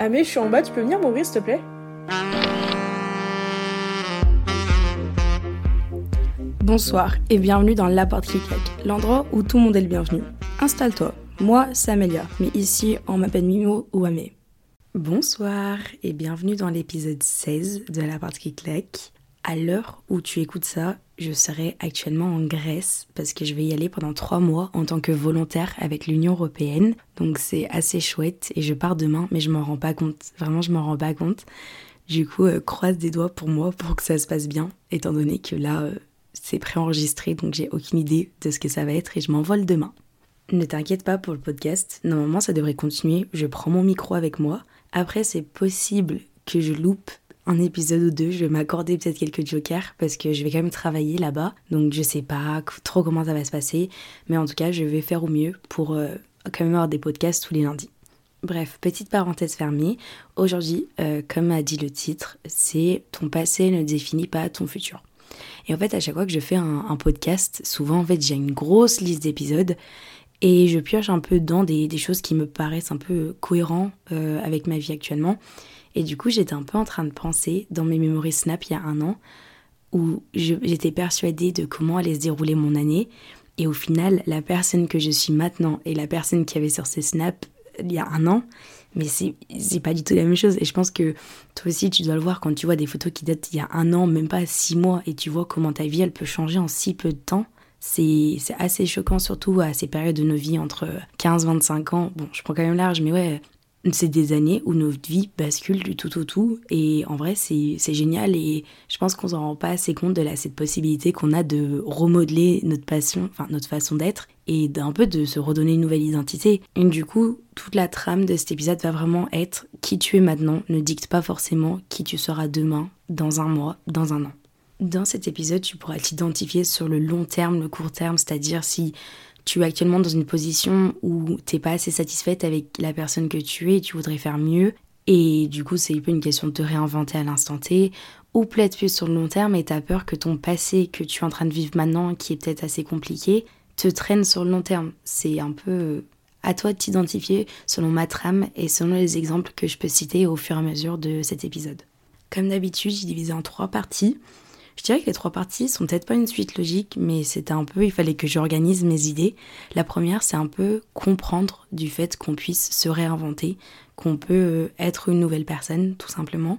Ah mais je suis en bas, tu peux venir m'ouvrir s'il te plaît? Bonsoir et bienvenue dans La Porte qui claque, l'endroit où tout le monde est le bienvenu. Installe-toi, moi c'est Amélia, mais ici on m'appelle Mimo ou Amé. Bonsoir et bienvenue dans l'épisode 16 de La Porte qui claque. À l'heure où tu écoutes ça, je serai actuellement en Grèce parce que je vais y aller pendant trois mois en tant que volontaire avec l'Union Européenne. Donc c'est assez chouette et je pars demain, mais je m'en rends pas compte. Vraiment, je m'en rends pas compte. Du coup, euh, croise des doigts pour moi pour que ça se passe bien, étant donné que là, euh, c'est préenregistré, donc j'ai aucune idée de ce que ça va être et je m'envole demain. Ne t'inquiète pas pour le podcast, normalement ça devrait continuer, je prends mon micro avec moi. Après, c'est possible que je loupe un épisode ou deux, je vais m'accorder peut-être quelques jokers parce que je vais quand même travailler là-bas. Donc je sais pas trop comment ça va se passer, mais en tout cas, je vais faire au mieux pour euh, quand même avoir des podcasts tous les lundis. Bref, petite parenthèse fermée. Aujourd'hui, euh, comme a dit le titre, c'est ton passé ne définit pas ton futur. Et en fait, à chaque fois que je fais un, podcast, souvent en fait, j'ai une grosse liste d'épisodes et je pioche un peu dans des, choses qui me paraissent un peu cohérents euh, avec ma vie actuellement. Et du coup, j'étais un peu en train de penser dans mes mémories Snap il y a un an, où j'étais persuadée de comment allait se dérouler mon année. Et au final, la personne que je suis maintenant et la personne qui avait sur ces snaps il y a un an, mais c'est pas du tout la même chose. Et je pense que toi aussi, tu dois le voir quand tu vois des photos qui datent il y a un an, même pas six mois, et tu vois comment ta vie, elle peut changer en si peu de temps. C'est assez choquant, surtout à ces périodes de nos vies entre 15-25 ans. Bon, je prends quand même large, mais ouais, c'est des années où notre vie bascule du tout au tout et en vrai c'est génial et je pense qu'on s'en rend pas assez compte de cette possibilité qu'on a de remodeler notre passion, enfin notre façon d'être et d'un peu de se redonner une nouvelle identité. Et du coup, toute la trame de cet épisode va vraiment être qui tu es maintenant ne dicte pas forcément qui tu seras demain, dans un mois, dans un an. Dans cet épisode, tu pourras t'identifier sur le long terme, le court terme, c'est-à-dire si tu es actuellement dans une position où t'es pas assez satisfaite avec la personne que tu es et tu voudrais faire mieux. Et du coup, c'est un peu une question de te réinventer à l'instant T, ou peut-être plus sur le long terme et t'as peur que ton passé que tu es en train de vivre maintenant, qui est peut-être assez compliqué, te traîne sur le long terme. C'est un peu à toi de t'identifier selon ma trame et selon les exemples que je peux citer au fur et à mesure de cet épisode. Comme d'habitude, j'ai divisé en trois parties. Je dirais que les trois parties sont peut-être pas une suite logique, mais c'était un peu, il fallait que j'organise mes idées. La première, c'est un peu comprendre du fait qu'on puisse se réinventer, qu'on peut euh, être une nouvelle personne, tout simplement.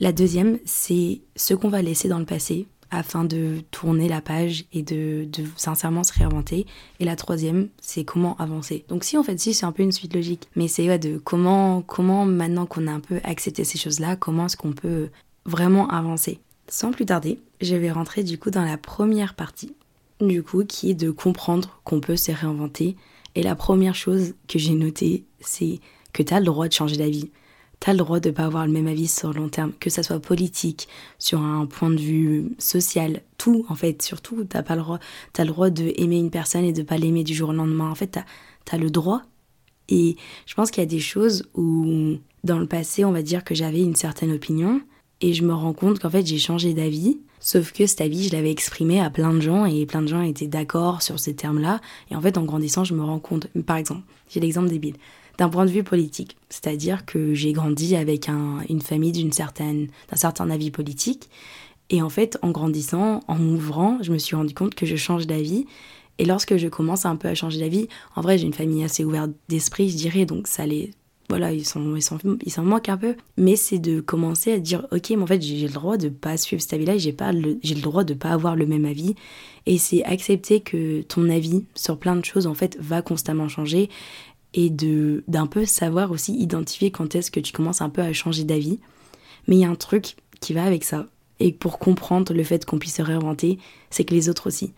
La deuxième, c'est ce qu'on va laisser dans le passé afin de tourner la page et de, sincèrement se réinventer. Et la troisième, c'est comment avancer. Donc si en fait, si c'est un peu une suite logique, mais c'est de comment, comment maintenant qu'on a un peu accepté ces choses-là, comment est-ce qu'on peut vraiment avancer? Sans plus tarder, je vais rentrer du coup dans la première partie, du coup qui est de comprendre qu'on peut se réinventer. Et la première chose que j'ai notée, c'est que tu as le droit de changer d'avis. Tu as le droit de ne pas avoir le même avis sur le long terme, que ça soit politique, sur un point de vue social, tout en fait, surtout, tu pas le droit, as le droit d'aimer une personne et de pas l'aimer du jour au lendemain. En fait, tu as, le droit. Et je pense qu'il y a des choses où, dans le passé, on va dire que j'avais une certaine opinion, et je me rends compte qu'en fait j'ai changé d'avis. Sauf que cet avis, je l'avais exprimé à plein de gens et plein de gens étaient d'accord sur ces termes-là. Et en fait, en grandissant, je me rends compte, par exemple, j'ai l'exemple débile, d'un point de vue politique. C'est-à-dire que j'ai grandi avec une famille d'une certaine, d'un certain avis politique. Et en fait, en grandissant, en m'ouvrant, je me suis rendu compte que je change d'avis. Et lorsque je commence un peu à changer d'avis, en vrai, j'ai une famille assez ouverte d'esprit, je dirais, donc ça allait voilà, ils s'en ils ils manquent un peu. Mais c'est de commencer à dire, ok, mais en fait, j'ai le droit de pas suivre cet avis-là, j'ai j'ai le droit de pas avoir le même avis. Et c'est accepter que ton avis sur plein de choses, en fait, va constamment changer et de d'un peu savoir aussi identifier quand est-ce que tu commences un peu à changer d'avis. Mais il y a un truc qui va avec ça. Et pour comprendre le fait qu'on puisse se réinventer, c'est que les autres aussi.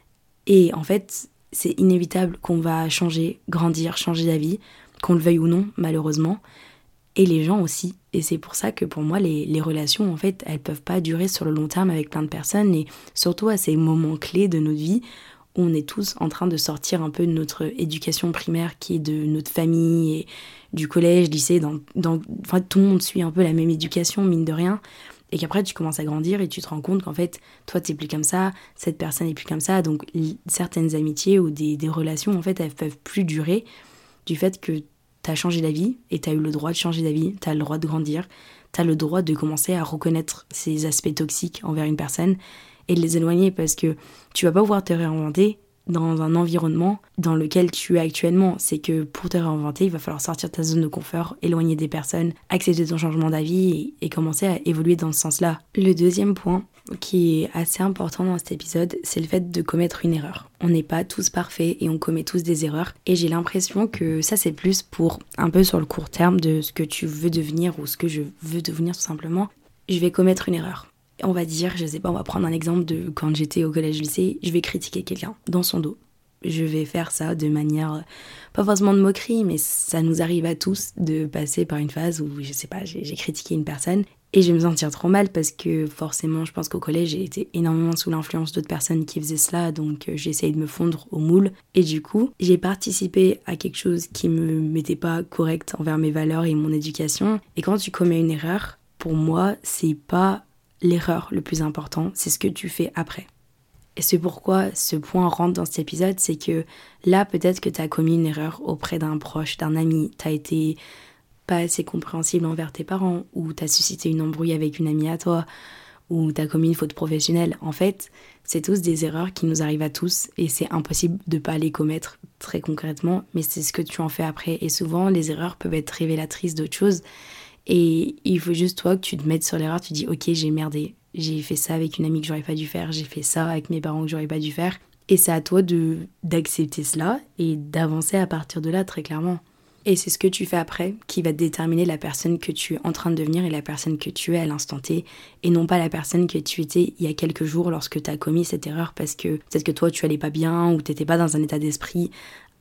Et en fait, c'est inévitable qu'on va changer, grandir, changer d'avis qu'on le veuille ou non, malheureusement, et les gens aussi. Et c'est pour ça que pour moi, les, relations, en fait, elles peuvent pas durer sur le long terme avec plein de personnes, et surtout à ces moments clés de notre vie, où on est tous en train de sortir un peu de notre éducation primaire, qui est de notre famille, et du collège, lycée, dans, dans, enfin, tout le monde suit un peu la même éducation, mine de rien. Et qu'après, tu commences à grandir et tu te rends compte qu'en fait, toi, tu n'es plus comme ça, cette personne n'est plus comme ça. Donc, certaines amitiés ou des, des relations, en fait, elles peuvent plus durer du fait que t'as changé d'avis et t'as eu le droit de changer d'avis, t'as le droit de grandir, t'as le droit de commencer à reconnaître ces aspects toxiques envers une personne et de les éloigner parce que tu vas pas pouvoir te réinventer dans un environnement dans lequel tu es actuellement. C'est que pour te réinventer, il va falloir sortir de ta zone de confort, éloigner des personnes, accepter ton changement d'avis et, commencer à évoluer dans ce sens-là. Le deuxième point qui est assez important dans cet épisode, c'est le fait de commettre une erreur. On n'est pas tous parfaits et on commet tous des erreurs. Et j'ai l'impression que ça, c'est plus pour un peu sur le court terme de ce que tu veux devenir ou ce que je veux devenir tout simplement. Je vais commettre une erreur on va dire, je sais pas, on va prendre un exemple de quand j'étais au collège-lycée, je vais critiquer quelqu'un dans son dos. Je vais faire ça de manière, pas forcément de moquerie, mais ça nous arrive à tous de passer par une phase où, je sais pas, j'ai critiqué une personne et je vais me sentir trop mal parce que forcément, je pense qu'au collège, j'ai été énormément sous l'influence d'autres personnes qui faisaient cela, donc euh, j'essaye de me fondre au moule. Et du coup, j'ai participé à quelque chose qui me mettait pas correct envers mes valeurs et mon éducation. Et quand tu commets une erreur, pour moi, c'est pas l'erreur le plus important, c'est ce que tu fais après. Et c'est pourquoi ce point rentre dans cet épisode, c'est que là, peut-être que tu as commis une erreur auprès d'un proche, d'un ami, tu as été pas assez compréhensible envers tes parents, ou tu as suscité une embrouille avec une amie à toi, ou tu as commis une faute professionnelle. En fait, c'est tous des erreurs qui nous arrivent à tous, et c'est impossible de pas les commettre très concrètement, mais c'est ce que tu en fais après. Et souvent, les erreurs peuvent être révélatrices d'autres choses. Et il faut juste toi que tu te mettes sur l'erreur, tu dis ok j'ai merdé, j'ai fait ça avec une amie que j'aurais pas dû faire, j'ai fait ça avec mes parents que j'aurais pas dû faire. Et c'est à toi de d'accepter cela et d'avancer à partir de là très clairement. Et c'est ce que tu fais après qui va déterminer la personne que tu es en train de devenir et la personne que tu es à l'instant T, et non pas la personne que tu étais il y a quelques jours lorsque tu as commis cette erreur parce que peut-être que toi tu allais pas bien ou t'étais pas dans un état d'esprit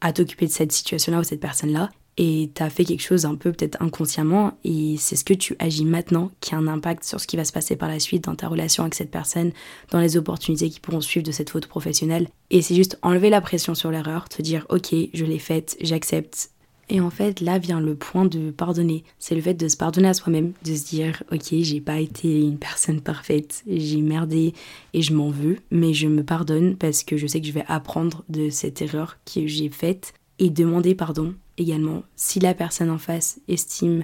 à t'occuper de cette situation-là ou cette personne-là et tu as fait quelque chose un peu peut-être inconsciemment et c'est ce que tu agis maintenant qui a un impact sur ce qui va se passer par la suite dans ta relation avec cette personne, dans les opportunités qui pourront suivre de cette faute professionnelle. Et c'est juste enlever la pression sur l'erreur, te dire ok, je l'ai faite, j'accepte. Et en fait, là vient le point de pardonner. C'est le fait de se pardonner à soi-même, de se dire ok, j'ai pas été une personne parfaite, j'ai merdé et je m'en veux, mais je me pardonne parce que je sais que je vais apprendre de cette erreur que j'ai faite et demander pardon également. Si la personne en face estime,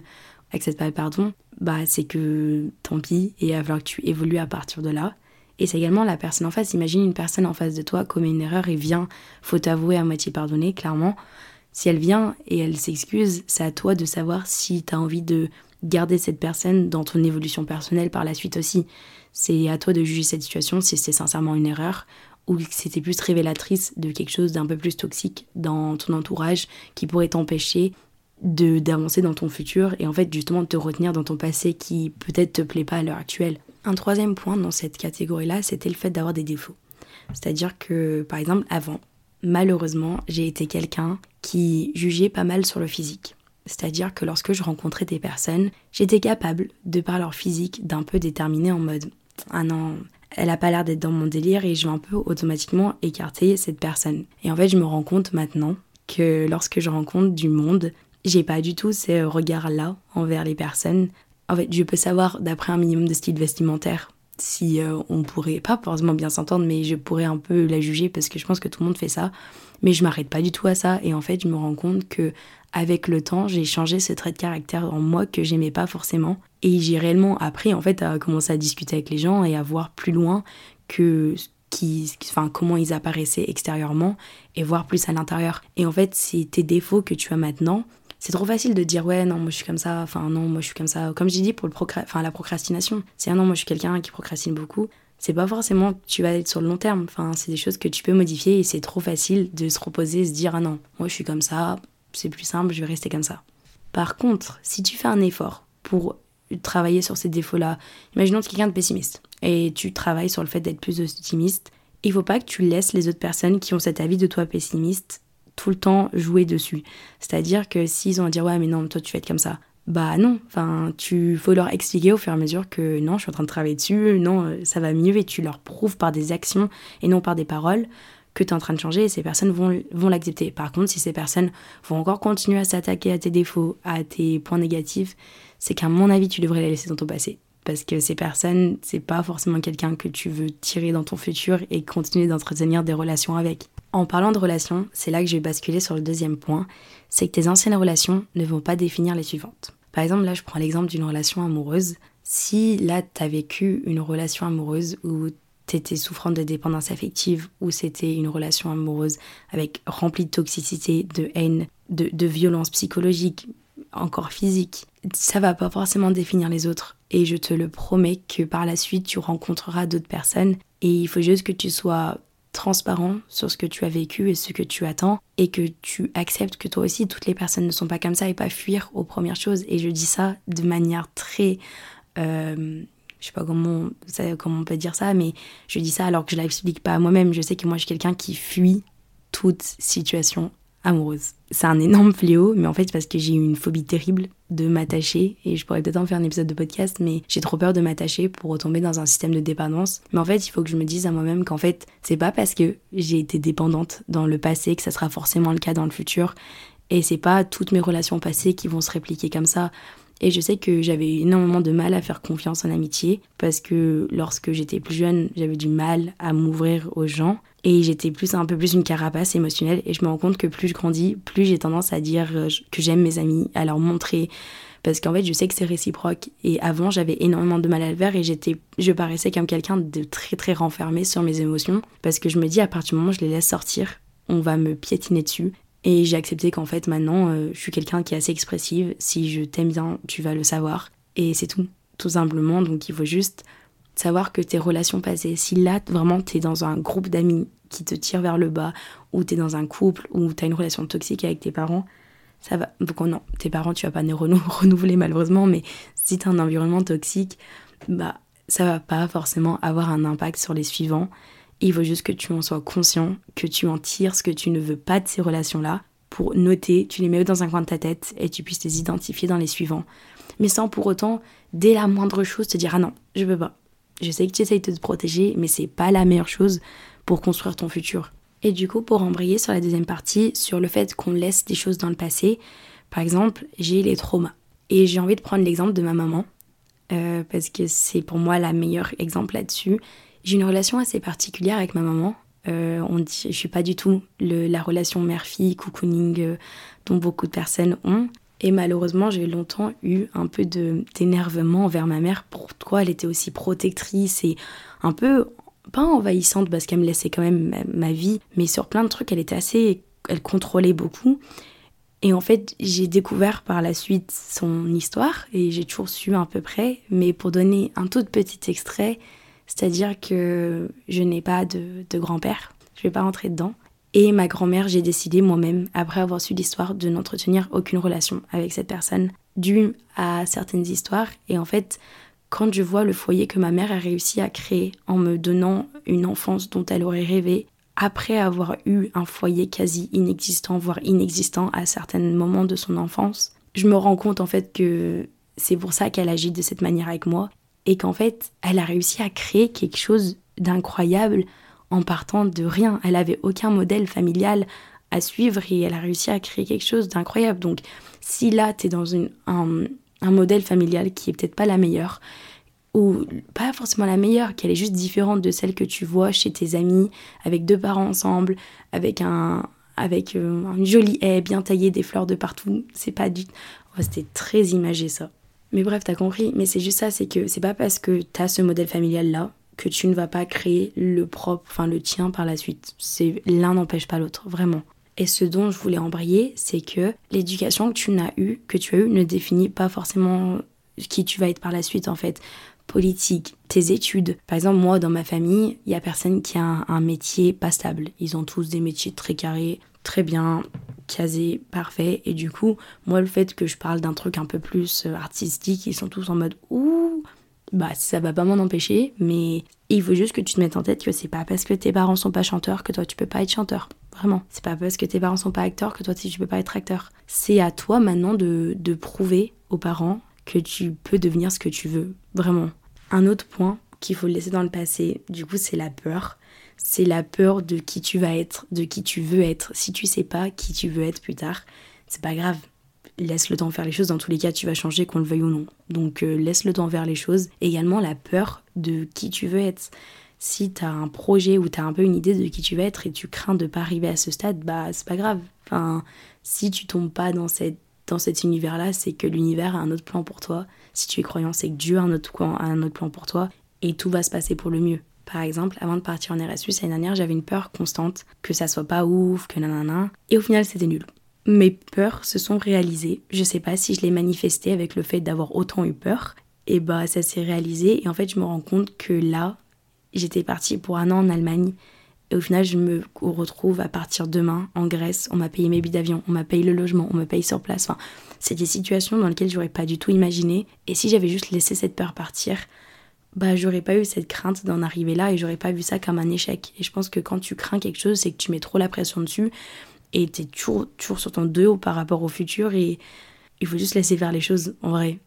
accepte pas le pardon, bah c'est que tant pis et il va falloir que tu évolues à partir de là. Et c'est également la personne en face. Imagine une personne en face de toi commet une erreur et vient, faut t'avouer à moitié pardonner, clairement. Si elle vient et elle s'excuse, c'est à toi de savoir si tu as envie de garder cette personne dans ton évolution personnelle par la suite aussi. C'est à toi de juger cette situation si c'est sincèrement une erreur ou que c'était plus révélatrice de quelque chose d'un peu plus toxique dans ton entourage qui pourrait t'empêcher de d'avancer dans ton futur et en fait justement de te retenir dans ton passé qui peut-être te plaît pas à l'heure actuelle. Un troisième point dans cette catégorie-là, c'était le fait d'avoir des défauts. C'est-à-dire que par exemple avant, malheureusement, j'ai été quelqu'un qui jugeait pas mal sur le physique. C'est-à-dire que lorsque je rencontrais des personnes, j'étais capable, de par leur physique, d'un peu déterminer en mode Ah non, elle a pas l'air d'être dans mon délire et je vais un peu automatiquement écarter cette personne. Et en fait, je me rends compte maintenant que lorsque je rencontre du monde, j'ai pas du tout ces regards-là envers les personnes. En fait, je peux savoir d'après un minimum de style vestimentaire si euh, on pourrait pas forcément bien s'entendre, mais je pourrais un peu la juger parce que je pense que tout le monde fait ça. Mais je m'arrête pas du tout à ça et en fait, je me rends compte que avec le temps, j'ai changé ce trait de caractère en moi que j'aimais pas forcément. Et j'ai réellement appris en fait à commencer à discuter avec les gens et à voir plus loin que qui, enfin, comment ils apparaissaient extérieurement et voir plus à l'intérieur. Et en fait, c'est tes défauts que tu as maintenant. C'est trop facile de dire ouais non moi je suis comme ça enfin non moi je suis comme ça. Comme j'ai dit pour le enfin la procrastination. C'est ah non moi je suis quelqu'un qui procrastine beaucoup. C'est pas forcément que tu vas être sur le long terme. Enfin c'est des choses que tu peux modifier et c'est trop facile de se reposer se dire ah non moi je suis comme ça c'est plus simple, je vais rester comme ça. Par contre, si tu fais un effort pour travailler sur ces défauts-là, imaginons que quelqu'un de pessimiste et tu travailles sur le fait d'être plus optimiste, il faut pas que tu laisses les autres personnes qui ont cet avis de toi pessimiste tout le temps jouer dessus. C'est-à-dire que s'ils ont à dire ouais mais non toi tu vas être comme ça, bah non, enfin tu faut leur expliquer au fur et à mesure que non je suis en train de travailler dessus, non ça va mieux et tu leur prouves par des actions et non par des paroles que tu es en train de changer et ces personnes vont, vont l'accepter. Par contre, si ces personnes vont encore continuer à s'attaquer à tes défauts, à tes points négatifs, c'est qu'à mon avis, tu devrais les laisser dans ton passé. Parce que ces personnes, c'est pas forcément quelqu'un que tu veux tirer dans ton futur et continuer d'entretenir des relations avec. En parlant de relations, c'est là que je vais basculer sur le deuxième point, c'est que tes anciennes relations ne vont pas définir les suivantes. Par exemple, là, je prends l'exemple d'une relation amoureuse. Si là, tu as vécu une relation amoureuse où tu étais souffrante de dépendance affective, ou c'était une relation amoureuse avec remplie de toxicité, de haine, de, de violence psychologique, encore physique, ça va pas forcément définir les autres. Et je te le promets que par la suite, tu rencontreras d'autres personnes. Et il faut juste que tu sois transparent sur ce que tu as vécu et ce que tu attends et que tu acceptes que toi aussi toutes les personnes ne sont pas comme ça et pas fuir aux premières choses et je dis ça de manière très euh, je sais pas comment, comment on peut dire ça mais je dis ça alors que je l'explique pas à moi-même je sais que moi je suis quelqu'un qui fuit toute situation amoureuse. C'est un énorme fléau, mais en fait, parce que j'ai eu une phobie terrible de m'attacher, et je pourrais peut-être en faire un épisode de podcast, mais j'ai trop peur de m'attacher pour retomber dans un système de dépendance. Mais en fait, il faut que je me dise à moi-même qu'en fait, c'est pas parce que j'ai été dépendante dans le passé que ça sera forcément le cas dans le futur. Et c'est pas toutes mes relations passées qui vont se répliquer comme ça. Et je sais que j'avais énormément de mal à faire confiance en amitié parce que lorsque j'étais plus jeune, j'avais du mal à m'ouvrir aux gens et j'étais plus un peu plus une carapace émotionnelle. Et je me rends compte que plus je grandis, plus j'ai tendance à dire euh, que j'aime mes amis, à leur montrer. Parce qu'en fait, je sais que c'est réciproque. Et avant, j'avais énormément de mal à le faire. Et j'étais je paraissais comme quelqu'un de très très renfermé sur mes émotions. Parce que je me dis à partir du moment où je les laisse sortir, on va me piétiner dessus. Et j'ai accepté qu'en fait maintenant euh, je suis quelqu'un qui est assez expressive. Si je t'aime bien, tu vas le savoir. Et c'est tout, tout simplement. Donc il faut juste savoir que tes relations passées, si là vraiment t'es dans un groupe d'amis qui te tire vers le bas, ou t'es dans un couple, ou t'as une relation toxique avec tes parents, ça va. Donc non, tes parents tu vas pas les renouveler malheureusement, mais si t'as un environnement toxique, bah ça va pas forcément avoir un impact sur les suivants. Il faut juste que tu en sois conscient, que tu en tires ce que tu ne veux pas de ces relations-là pour noter, tu les mets dans un coin de ta tête et tu puisses les identifier dans les suivants. Mais sans pour autant, dès la moindre chose, te dire Ah non, je veux pas. Je sais que tu essayes de te protéger, mais c'est pas la meilleure chose pour construire ton futur. Et du coup, pour embrayer sur la deuxième partie, sur le fait qu'on laisse des choses dans le passé, par exemple, j'ai les traumas. Et j'ai envie de prendre l'exemple de ma maman, euh, parce que c'est pour moi la meilleure exemple là-dessus. J'ai une relation assez particulière avec ma maman. Euh, on dit, je suis pas du tout la relation mère-fille, cocooning euh, dont beaucoup de personnes ont. Et malheureusement, j'ai longtemps eu un peu d'énervement envers ma mère. Pourquoi elle était aussi protectrice et un peu, pas envahissante parce qu'elle me laissait quand même ma, vie, mais sur plein de trucs, elle était assez. Elle contrôlait beaucoup. Et en fait, j'ai découvert par la suite son histoire et j'ai toujours su à peu près. Mais pour donner un tout petit extrait, c'est-à-dire que je n'ai pas de, grand-père, je ne vais pas rentrer dedans. Et ma grand-mère, j'ai décidé moi-même, après avoir su l'histoire, de n'entretenir aucune relation avec cette personne, due à certaines histoires. Et en fait, quand je vois le foyer que ma mère a réussi à créer en me donnant une enfance dont elle aurait rêvé, après avoir eu un foyer quasi inexistant, voire inexistant à certains moments de son enfance, je me rends compte en fait que c'est pour ça qu'elle agit de cette manière avec moi et qu'en fait, elle a réussi à créer quelque chose d'incroyable en partant de rien. Elle avait aucun modèle familial à suivre et elle a réussi à créer quelque chose d'incroyable. Donc, si là, tu es dans une, un, modèle familial qui est peut-être pas la meilleure, ou pas forcément la meilleure, qu'elle est juste différente de celle que tu vois chez tes amis, avec deux parents ensemble, avec un avec euh, une jolie haie bien taillée, des fleurs de partout, c'est pas du... C'était très imagé ça. Mais bref, t'as compris. Mais c'est juste ça, c'est que c'est pas parce que t'as ce modèle familial là que tu ne vas pas créer le propre, enfin le tien par la suite. C'est l'un n'empêche pas l'autre, vraiment. Et ce dont je voulais embrayer, c'est que l'éducation que tu n'as eu, que tu as eu, ne définit pas forcément qui tu vas être par la suite en fait. Politique, tes études. Par exemple, moi, dans ma famille, il y a personne qui a un, un métier pas stable. Ils ont tous des métiers très carrés, très bien, casé, parfait. Et du coup, moi, le fait que je parle d'un truc un peu plus euh, artistique, ils sont tous en mode ouh, bah ça va pas m'en empêcher, mais il faut juste que tu te mettes en tête que c'est pas parce que tes parents sont pas chanteurs que toi tu peux pas être chanteur. Vraiment. C'est pas parce que tes parents sont pas acteurs que toi tu peux pas être acteur. C'est à toi maintenant de, de prouver aux parents que tu peux devenir ce que tu veux. Vraiment. Un autre point qu'il faut laisser dans le passé, du coup, c'est la peur c'est la peur de qui tu vas être, de qui tu veux être. Si tu sais pas qui tu veux être plus tard, c'est pas grave. Laisse le temps faire les choses. Dans tous les cas, tu vas changer, qu'on le veuille ou non. Donc, euh, laisse le temps faire les choses. Également, la peur de qui tu veux être. Si tu as un projet ou tu as un peu une idée de qui tu vas être et tu crains de pas arriver à ce stade, bah c'est pas grave. Enfin, si tu tombes pas dans, cette, dans cet univers-là, c'est que l'univers a un autre plan pour toi. Si tu es croyant, c'est que Dieu a un, autre, a un autre plan pour toi et tout va se passer pour le mieux. Par exemple, avant de partir en Erasmus l'année dernière, j'avais une peur constante que ça soit pas ouf, que nanana. Et au final, c'était nul. Mes peurs se sont réalisées. Je sais pas si je l'ai manifesté avec le fait d'avoir autant eu peur. Et bah, ça s'est réalisé. Et en fait, je me rends compte que là, j'étais partie pour un an en Allemagne. Et au final, je me retrouve à partir demain en Grèce. On m'a payé mes billets d'avion, on m'a payé le logement, on me paye sur place. Enfin, c'est des situations dans lesquelles j'aurais pas du tout imaginé. Et si j'avais juste laissé cette peur partir, bah j'aurais pas eu cette crainte d'en arriver là et j'aurais pas vu ça comme un échec. Et je pense que quand tu crains quelque chose, c'est que tu mets trop la pression dessus et t'es toujours, toujours sur ton dos par rapport au futur et il faut juste laisser faire les choses en vrai.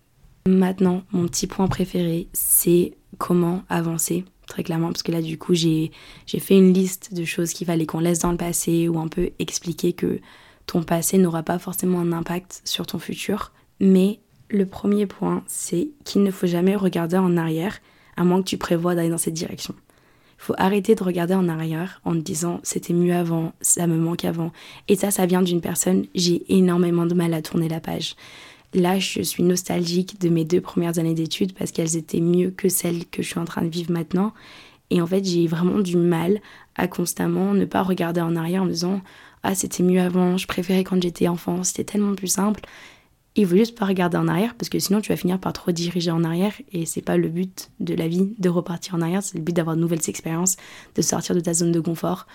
Maintenant, mon petit point préféré, c'est comment avancer, très clairement, parce que là, du coup, j'ai fait une liste de choses qu'il fallait qu'on laisse dans le passé ou un peu expliquer que ton passé n'aura pas forcément un impact sur ton futur. Mais le premier point, c'est qu'il ne faut jamais regarder en arrière à moins que tu prévois d'aller dans cette direction. Faut arrêter de regarder en arrière en disant c'était mieux avant, ça me manque avant. Et ça, ça vient d'une personne, j'ai énormément de mal à tourner la page. Là, je suis nostalgique de mes deux premières années d'études parce qu'elles étaient mieux que celles que je suis en train de vivre maintenant. Et en fait, j'ai vraiment du mal à constamment ne pas regarder en arrière en me disant Ah, c'était mieux avant, je préférais quand j'étais enfant, c'était tellement plus simple il faut juste pas regarder en arrière parce que sinon tu vas finir par trop diriger en arrière et c'est pas le but de la vie de repartir en arrière, c'est le but d'avoir de nouvelles expériences, de sortir de ta zone de confort.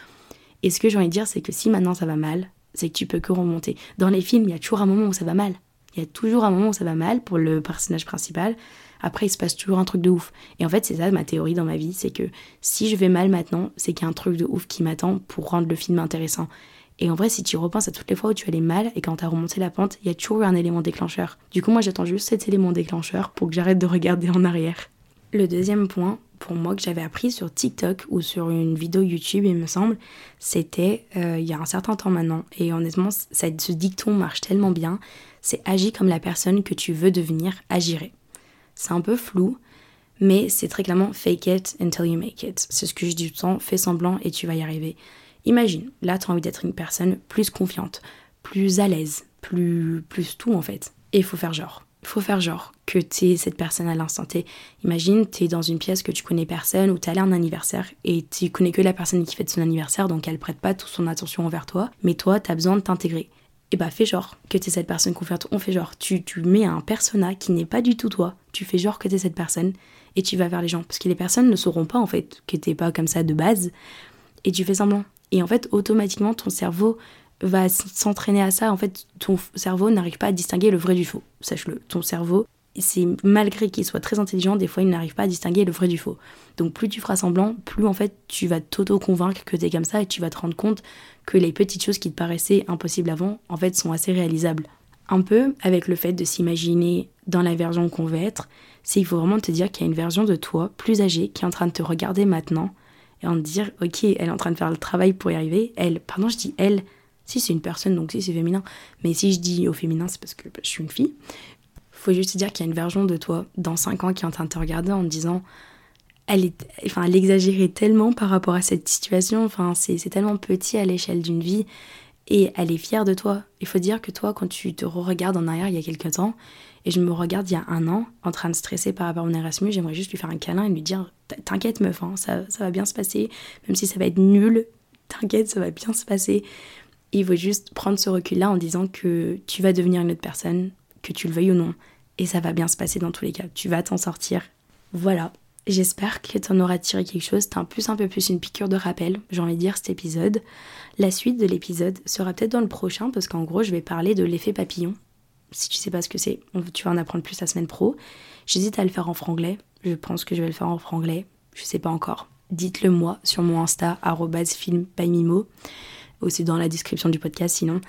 Et ce que j'ai envie de dire, c'est que si maintenant ça va mal, c'est que tu peux que remonter. Dans les films, il y a toujours un moment où ça va mal. Il y a toujours un moment où ça va mal pour le personnage principal. Après, il se passe toujours un truc de ouf. Et en fait, c'est ça ma théorie dans ma vie, c'est que si je vais mal maintenant, c'est qu'il y a un truc de ouf qui m'attend pour rendre le film intéressant. Et en vrai, si tu repenses à toutes les fois où tu allais mal et quand t'as remonté la pente, il y a toujours eu un élément déclencheur. Du coup, moi, j'attends juste cet élément déclencheur pour que j'arrête de regarder en arrière. Le deuxième point, pour moi, que j'avais appris sur TikTok ou sur une vidéo YouTube, il me semble, c'était euh, il y a un certain temps maintenant. Et honnêtement, ce dicton marche tellement bien. C'est agis comme la personne que tu veux devenir agirait. C'est un peu flou, mais c'est très clairement fake it until you make it. C'est ce que je dis tout le temps, fais semblant et tu vas y arriver. Imagine, là, tu as envie d'être une personne plus confiante, plus à l'aise, plus, plus tout en fait. Et il faut faire genre. Il faut faire genre que tu es cette personne à l'instant T. Imagine, tu es dans une pièce que tu connais personne ou tu allé à un anniversaire et tu connais que la personne qui fête son anniversaire donc elle prête pas toute son attention envers toi, mais toi, tu as besoin de t'intégrer. Et bah fais genre que tu es cette personne confiante. On fait genre, tu, tu mets un persona qui n'est pas du tout toi, tu fais genre que tu es cette personne et tu vas vers les gens. Parce que les personnes ne sauront pas en fait que t'es pas comme ça de base et tu fais semblant. Et en fait, automatiquement, ton cerveau va s'entraîner à ça. En fait, ton cerveau n'arrive pas à distinguer le vrai du faux. Sache-le. Ton cerveau, c'est malgré qu'il soit très intelligent, des fois, il n'arrive pas à distinguer le vrai du faux. Donc, plus tu feras semblant, plus en fait, tu vas t'auto-convaincre que t'es comme ça et tu vas te rendre compte que les petites choses qui te paraissaient impossibles avant, en fait, sont assez réalisables. Un peu avec le fait de s'imaginer dans la version qu'on veut être, c'est il faut vraiment te dire qu'il y a une version de toi plus âgée qui est en train de te regarder maintenant et en dire ok elle est en train de faire le travail pour y arriver elle pardon je dis elle si c'est une personne donc si c'est féminin mais si je dis au féminin c'est parce que je suis une fille faut juste dire qu'il y a une version de toi dans 5 ans qui est en train de te regarder en te disant elle est enfin elle exagérait tellement par rapport à cette situation enfin c'est tellement petit à l'échelle d'une vie et elle est fière de toi. Il faut dire que toi quand tu te re-regardes en arrière il y a quelques temps et je me regarde il y a un an en train de stresser par rapport à mon Erasmus, j'aimerais juste lui faire un câlin et lui dire T'inquiète, meuf, hein, ça, ça va bien se passer, même si ça va être nul, t'inquiète, ça va bien se passer. il faut juste prendre ce recul-là en disant que tu vas devenir une autre personne, que tu le veuilles ou non, et ça va bien se passer dans tous les cas. Tu vas t'en sortir. Voilà. J'espère que tu en auras tiré quelque chose. Un plus un peu plus une piqûre de rappel, j'ai envie de dire, cet épisode. La suite de l'épisode sera peut-être dans le prochain, parce qu'en gros, je vais parler de l'effet papillon si tu sais pas ce que c'est, tu vas en apprendre plus la semaine pro. J'hésite à le faire en franglais. Je pense que je vais le faire en franglais. Je sais pas encore. Dites-le moi sur mon Insta, film Aussi dans la description du podcast sinon.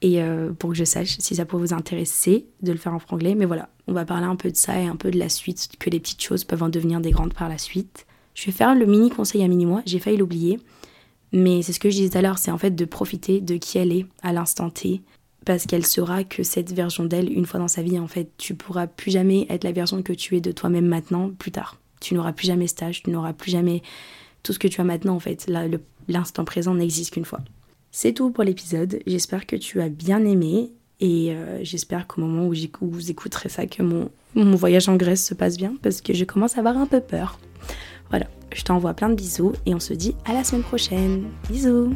Et euh, pour que je sache si ça pourrait vous intéresser de le faire en franglais. Mais voilà, on va parler un peu de ça et un peu de la suite, que les petites choses peuvent en devenir des grandes par la suite. Je vais faire le mini conseil à mini-moi, j'ai failli l'oublier. Mais c'est ce que je disais tout à l'heure, c'est en fait de profiter de qui elle est à l'instant T, parce qu'elle saura que cette version d'elle, une fois dans sa vie, en fait, tu pourras plus jamais être la version que tu es de toi-même maintenant, plus tard. Tu n'auras plus jamais stage, tu n'auras plus jamais tout ce que tu as maintenant en fait. L'instant présent n'existe qu'une fois. C'est tout pour l'épisode. J'espère que tu as bien aimé et euh, j'espère qu'au moment où, vous écouterez ça, que mon voyage en Grèce se passe bien parce que je commence à avoir un peu peur. Voilà, je t'envoie plein de bisous et on se dit à la semaine prochaine. Bisous